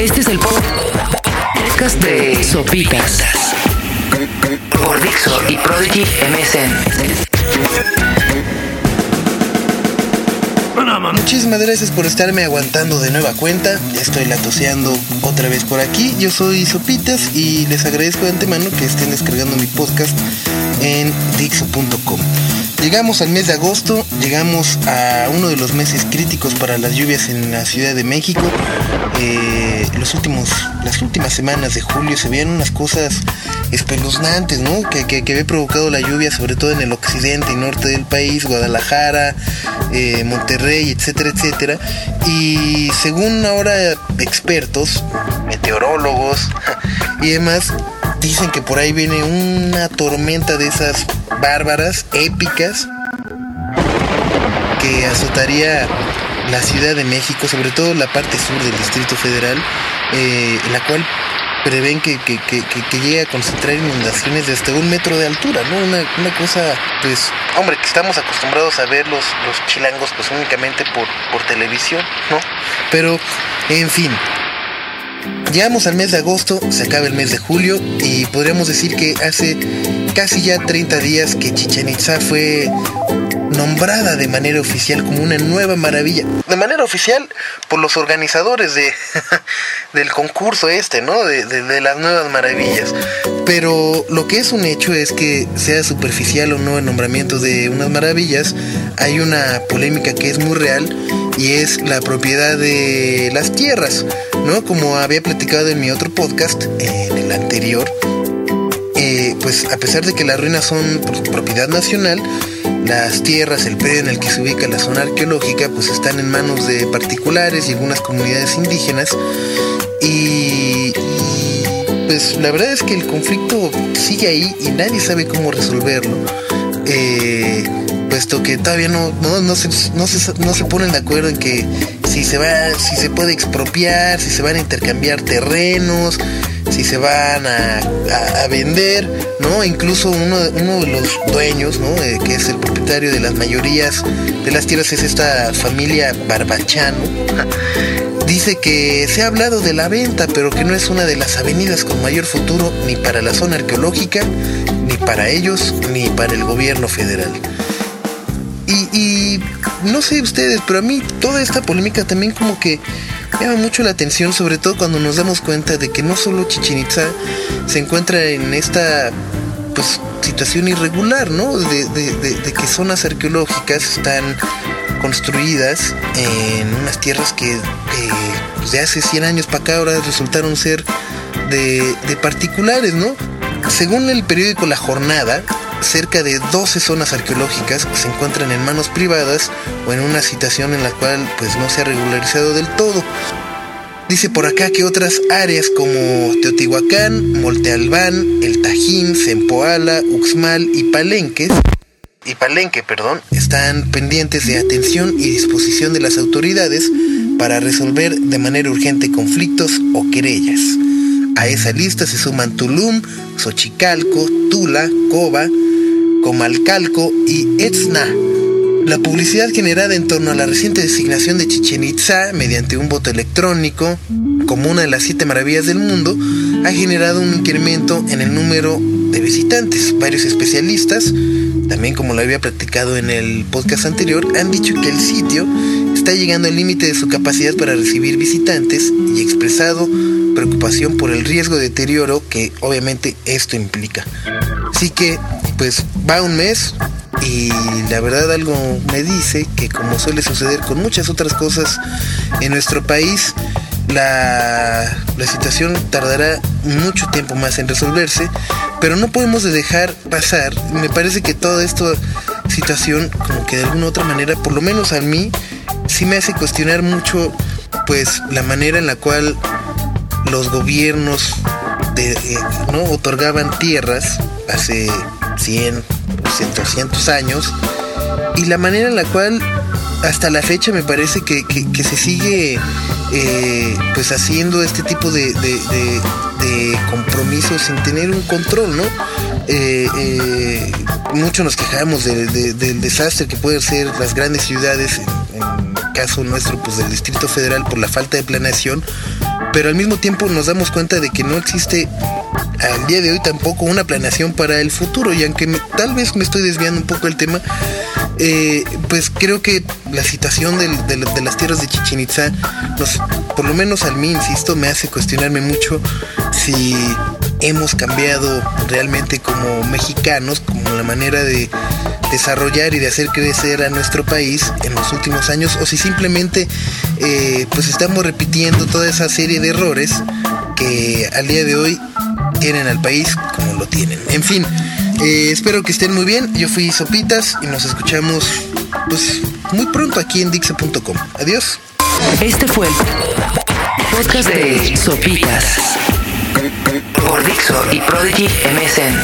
Este es el podcast de Sopitas por Dixo y Prodigy MSN. Muchísimas gracias por estarme aguantando de nueva cuenta. Estoy latoseando otra vez por aquí. Yo soy Sopitas y les agradezco de antemano que estén descargando mi podcast en Dixo.com. Llegamos al mes de agosto, llegamos a uno de los meses críticos para las lluvias en la Ciudad de México. Eh, los últimos, las últimas semanas de julio se veían unas cosas espeluznantes, ¿no? Que, que, había provocado la lluvia, sobre todo en el occidente y norte del país, Guadalajara, eh, Monterrey, etcétera, etcétera. Y según ahora expertos, meteorólogos y demás, dicen que por ahí viene una tormenta de esas bárbaras, épicas, que azotaría la Ciudad de México, sobre todo la parte sur del Distrito Federal, eh, la cual prevén que, que, que, que, llegue a concentrar inundaciones de hasta un metro de altura, ¿no? Una, una cosa, pues, hombre, que estamos acostumbrados a ver los, los chilangos, pues únicamente por, por televisión, ¿no? Pero, en fin, Llegamos al mes de agosto, se acaba el mes de julio y podríamos decir que hace casi ya 30 días que Chichen Itza fue nombrada de manera oficial como una nueva maravilla. De manera oficial por los organizadores de, del concurso este, ¿no? De, de, las nuevas maravillas. Pero lo que es un hecho es que sea superficial o no el nombramiento de unas maravillas, hay una polémica que es muy real y es la propiedad de las tierras, Como había platicado en mi otro podcast, en el anterior, eh, pues a pesar de que las ruinas son propiedad nacional, las tierras, el predio en el que se ubica la zona arqueológica, pues están en manos de particulares y algunas comunidades indígenas. Y, pues la verdad es que el conflicto sigue ahí y nadie sabe cómo resolverlo. Eh, puesto que todavía no, no, se, no, se, no se ponen de acuerdo en que si se va, si se puede expropiar, si se van a intercambiar terrenos, si se van a, vender, ¿no? Incluso uno, uno de los dueños, ¿no? Eh, que es el propietario de las mayorías de las tierras es esta familia Barbachano. Dice que se ha hablado de la venta, pero que no es una de las avenidas con mayor futuro ni para la zona arqueológica, ni para ellos, ni para el gobierno federal. Y, no sé ustedes, pero a mí toda esta polémica también como que llama mucho la atención, sobre todo cuando nos damos cuenta de que no solo Chichen Itza se encuentra en esta pues, situación irregular, ¿no? De, que zonas arqueológicas están construidas en unas tierras que pues, de hace 100 años para acá ahora resultaron ser de, de particulares, ¿no? Según el periódico La Jornada, cerca de 12 zonas arqueológicas se encuentran en manos privadas o en una situación en la cual pues no se ha regularizado del todo. Dice por acá que otras áreas como Teotihuacán, Monte Albán, El Tajín, Zempoala, Uxmal y Palenques y Palenque, perdón, están pendientes de atención y disposición de las autoridades para resolver de manera urgente conflictos o querellas. A esa lista se suman Tulum, Xochicalco, Tula, Coba, Comalcalco y Etzna. La publicidad generada en torno a la reciente designación de Chichen Itza mediante un voto electrónico como una de las siete maravillas del mundo ha generado un incremento en el número de visitantes. Varios especialistas, también como lo había platicado en el podcast anterior, han dicho que el sitio está llegando al límite de su capacidad para recibir visitantes y expresado preocupación por el riesgo de deterioro que obviamente esto implica. Así que pues va un mes y la verdad algo me dice que como suele suceder con muchas otras cosas en nuestro país, la, la, situación tardará mucho tiempo más en resolverse, pero no podemos dejar pasar. Me parece que toda esta situación, como que de alguna otra manera, por lo menos a mí, sí me hace cuestionar mucho, pues, la manera en la cual los gobiernos eh, no otorgaban tierras hace 100, 200 años, y la manera en la cual hasta la fecha me parece que, se sigue eh, pues haciendo este tipo de, compromisos sin tener un control, ¿no? Eh, eh, mucho nos quejamos del desastre que pueden ser las grandes ciudades, en, en, caso nuestro, pues del Distrito Federal por la falta de planeación, pero al mismo tiempo nos damos cuenta de que no existe al día de hoy tampoco una planeación para el futuro. Y aunque tal vez me estoy desviando un poco del tema, eh, pues creo que la situación de, las tierras de Chichen Itza, por lo menos a mí, insisto, me hace cuestionarme mucho si hemos cambiado realmente como mexicanos, como la manera de desarrollar y de hacer crecer a nuestro país en los últimos años, o si simplemente eh, pues estamos repitiendo toda esa serie de errores que al día de hoy tienen al país como lo tienen. En fin, eh, espero que estén muy bien. Yo fui Sopitas y nos escuchamos pues muy pronto aquí en Dixa.com. Adiós. Este fue el podcast de Sopitas por Dixo y Prodigy MSN.